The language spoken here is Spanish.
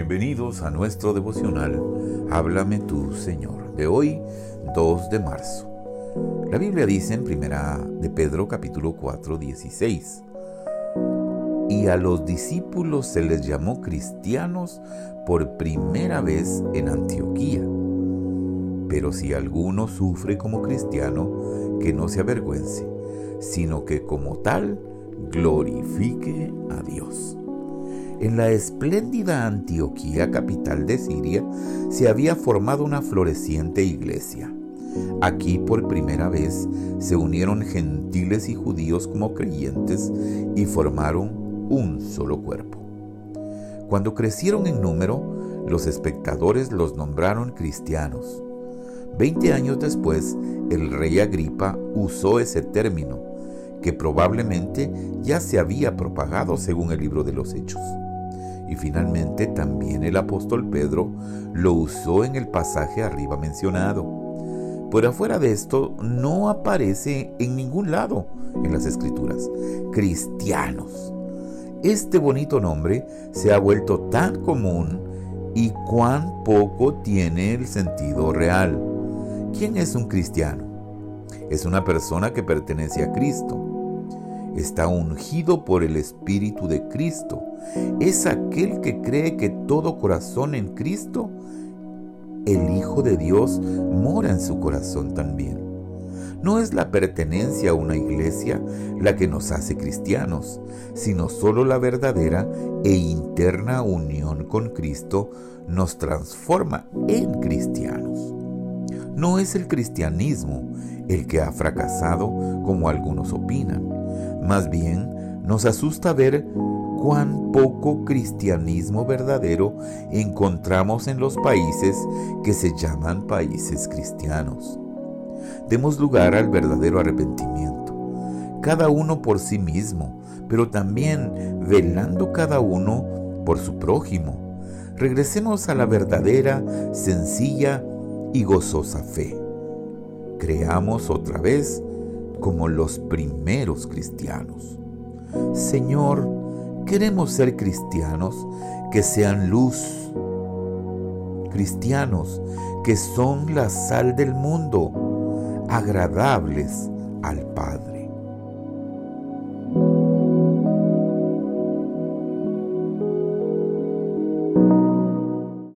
Bienvenidos a nuestro devocional Háblame tú, Señor, de hoy 2 de marzo. La Biblia dice en primera de Pedro capítulo 4, 16. Y a los discípulos se les llamó cristianos por primera vez en Antioquía. Pero si alguno sufre como cristiano, que no se avergüence, sino que como tal glorifique a Dios. En la espléndida Antioquía, capital de Siria, se había formado una floreciente iglesia. Aquí por primera vez se unieron gentiles y judíos como creyentes y formaron un solo cuerpo. Cuando crecieron en número, los espectadores los nombraron cristianos. Veinte años después, el rey Agripa usó ese término, que probablemente ya se había propagado según el libro de los Hechos. Y finalmente también el apóstol Pedro lo usó en el pasaje arriba mencionado. Por afuera de esto no aparece en ningún lado en las escrituras. Cristianos. Este bonito nombre se ha vuelto tan común y cuán poco tiene el sentido real. ¿Quién es un cristiano? Es una persona que pertenece a Cristo está ungido por el Espíritu de Cristo. Es aquel que cree que todo corazón en Cristo, el Hijo de Dios, mora en su corazón también. No es la pertenencia a una iglesia la que nos hace cristianos, sino solo la verdadera e interna unión con Cristo nos transforma en cristianos. No es el cristianismo el que ha fracasado como algunos opinan más bien, nos asusta ver cuán poco cristianismo verdadero encontramos en los países que se llaman países cristianos. Demos lugar al verdadero arrepentimiento, cada uno por sí mismo, pero también velando cada uno por su prójimo. Regresemos a la verdadera, sencilla y gozosa fe. Creamos otra vez como los primeros cristianos. Señor, queremos ser cristianos que sean luz, cristianos que son la sal del mundo, agradables al Padre.